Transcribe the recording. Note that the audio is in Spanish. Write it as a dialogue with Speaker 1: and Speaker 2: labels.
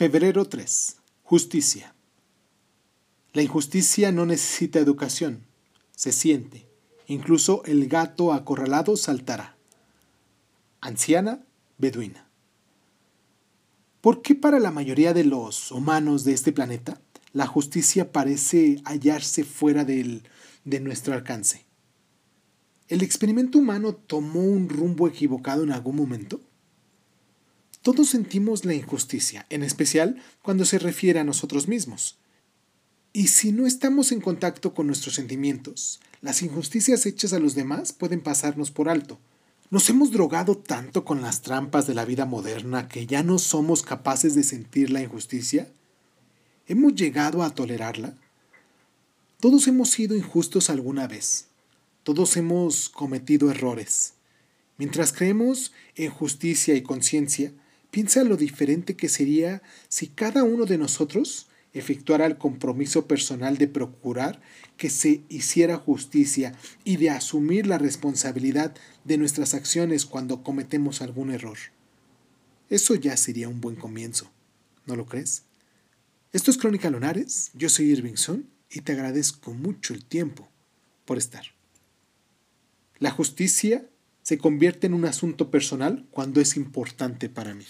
Speaker 1: Febrero 3. Justicia. La injusticia no necesita educación, se siente. Incluso el gato acorralado saltará. Anciana, beduina. ¿Por qué para la mayoría de los humanos de este planeta la justicia parece hallarse fuera del, de nuestro alcance? ¿El experimento humano tomó un rumbo equivocado en algún momento? Todos sentimos la injusticia, en especial cuando se refiere a nosotros mismos. Y si no estamos en contacto con nuestros sentimientos, las injusticias hechas a los demás pueden pasarnos por alto. Nos hemos drogado tanto con las trampas de la vida moderna que ya no somos capaces de sentir la injusticia. ¿Hemos llegado a tolerarla? Todos hemos sido injustos alguna vez. Todos hemos cometido errores. Mientras creemos en justicia y conciencia, piensa lo diferente que sería si cada uno de nosotros efectuara el compromiso personal de procurar que se hiciera justicia y de asumir la responsabilidad de nuestras acciones cuando cometemos algún error. Eso ya sería un buen comienzo, ¿no lo crees? Esto es Crónica Lunares, yo soy Irving Sun y te agradezco mucho el tiempo por estar. La justicia se convierte en un asunto personal cuando es importante para mí.